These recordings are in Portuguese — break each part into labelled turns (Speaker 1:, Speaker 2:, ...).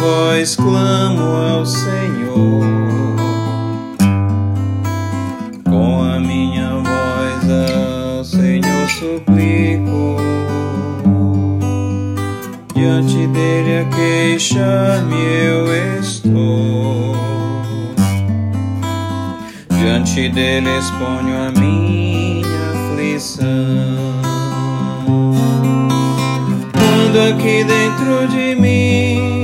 Speaker 1: voz clamo ao Senhor. Com a minha voz ao Senhor suplico. Diante dele a queixar-me eu estou. Diante dele exponho a minha aflição. Aqui dentro de mim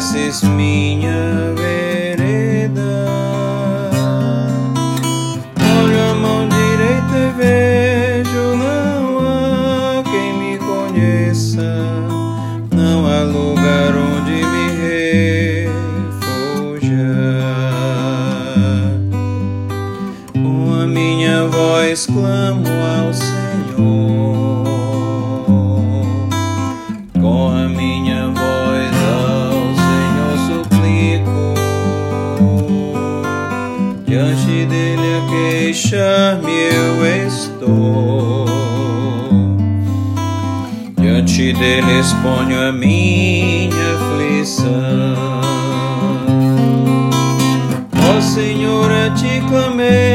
Speaker 1: conheces minha vereda. Olho a mão direita e vejo, não há quem me conheça, não há lugar onde me refugiar. Com a minha voz clamo queixar-me eu estou. Diante dele exponho a minha aflição. Ó Senhor, a ti clamei,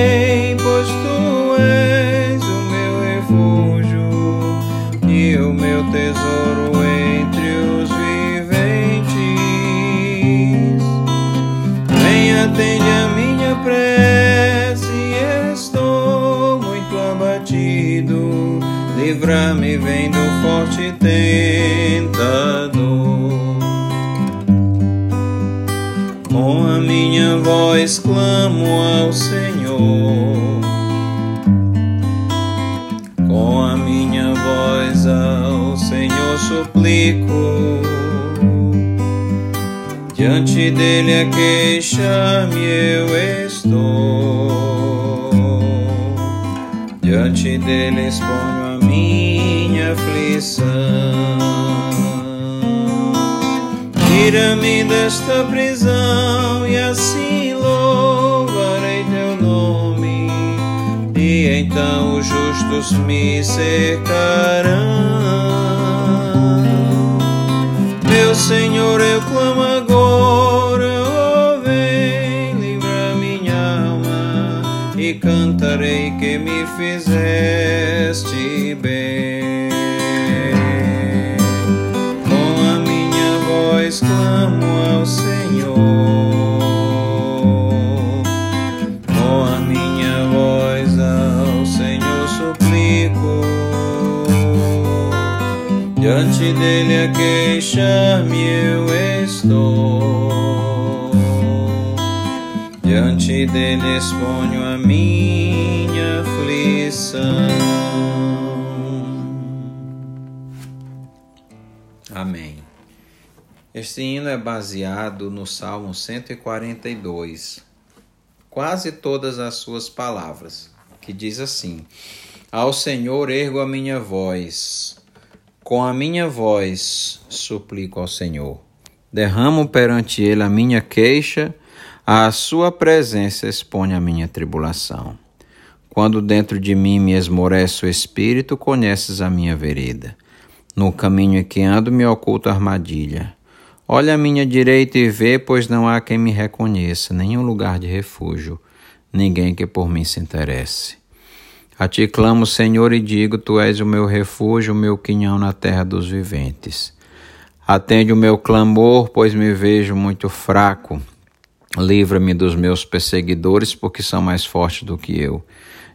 Speaker 1: Livra-me, vem do forte tentador. Com a minha voz clamo ao Senhor. Com a minha voz ao Senhor suplico. Diante dele a queixar-me eu estou. Diante dele exponho minha aflição. Tira-me desta prisão e assim louvarei teu nome. E então os justos me cercarão. Meu Senhor, eu cantarei que me fizeste bem. Com a minha voz clamo ao Senhor. Com a minha voz ao Senhor suplico. Diante dele a queixar-me eu estou. Diante dele exponho a minha aflição. Amém. Este hino é baseado no Salmo 142, quase todas as suas palavras, que diz assim: Ao Senhor ergo a minha voz, com a minha voz suplico ao Senhor. Derramo perante ele a minha queixa, à sua presença exponho a minha tribulação. Quando dentro de mim me esmorece o espírito, conheces a minha vereda. No caminho em que ando me oculta armadilha. Olha à minha direita e vê, pois não há quem me reconheça, nenhum lugar de refúgio, ninguém que por mim se interesse. A ti clamo, Senhor, e digo: Tu és o meu refúgio, o meu quinhão na terra dos viventes. Atende o meu clamor, pois me vejo muito fraco. Livra-me dos meus perseguidores, porque são mais fortes do que eu.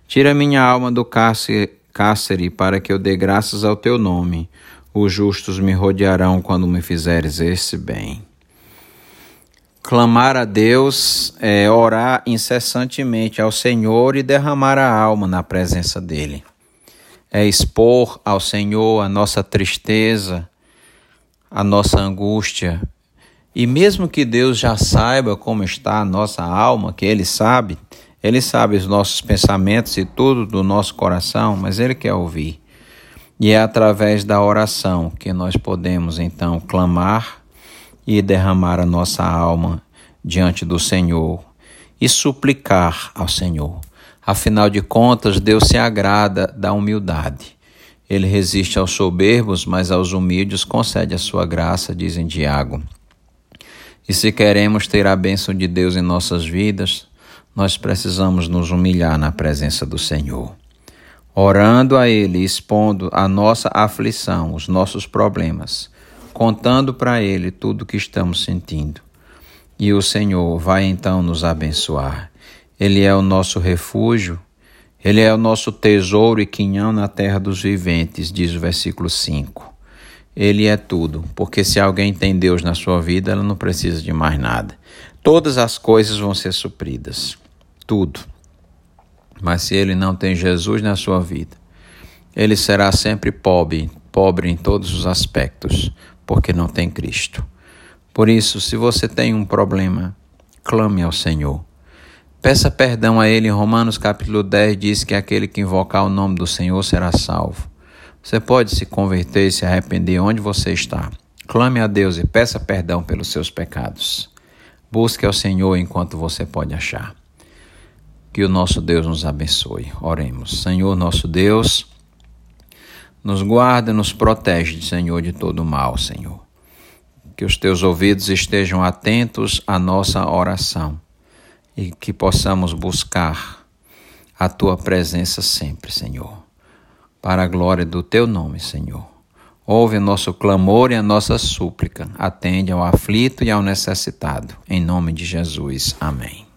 Speaker 1: Tira minha alma do cárcere, para que eu dê graças ao teu nome. Os justos me rodearão quando me fizeres esse bem. Clamar a Deus é orar incessantemente ao Senhor e derramar a alma na presença dEle. É expor ao Senhor a nossa tristeza, a nossa angústia. E mesmo que Deus já saiba como está a nossa alma, que Ele sabe, Ele sabe os nossos pensamentos e tudo do nosso coração, mas Ele quer ouvir. E é através da oração que nós podemos então clamar e derramar a nossa alma diante do Senhor e suplicar ao Senhor. Afinal de contas, Deus se agrada da humildade. Ele resiste aos soberbos, mas aos humildes concede a sua graça, dizem Tiago. E se queremos ter a bênção de Deus em nossas vidas, nós precisamos nos humilhar na presença do Senhor. Orando a Ele, expondo a nossa aflição, os nossos problemas, contando para Ele tudo o que estamos sentindo. E o Senhor vai então nos abençoar. Ele é o nosso refúgio, Ele é o nosso tesouro e quinhão na terra dos viventes, diz o versículo 5. Ele é tudo, porque se alguém tem Deus na sua vida, ela não precisa de mais nada. Todas as coisas vão ser supridas. Tudo. Mas se ele não tem Jesus na sua vida, ele será sempre pobre, pobre em todos os aspectos, porque não tem Cristo. Por isso, se você tem um problema, clame ao Senhor. Peça perdão a Ele. Romanos capítulo 10 diz que aquele que invocar o nome do Senhor será salvo. Você pode se converter e se arrepender onde você está. Clame a Deus e peça perdão pelos seus pecados. Busque ao Senhor enquanto você pode achar. Que o nosso Deus nos abençoe. Oremos. Senhor, nosso Deus, nos guarda, nos protege, Senhor, de todo mal, Senhor. Que os teus ouvidos estejam atentos à nossa oração e que possamos buscar a tua presença sempre, Senhor para a glória do teu nome, Senhor. Ouve o nosso clamor e a nossa súplica. Atende ao aflito e ao necessitado. Em nome de Jesus. Amém.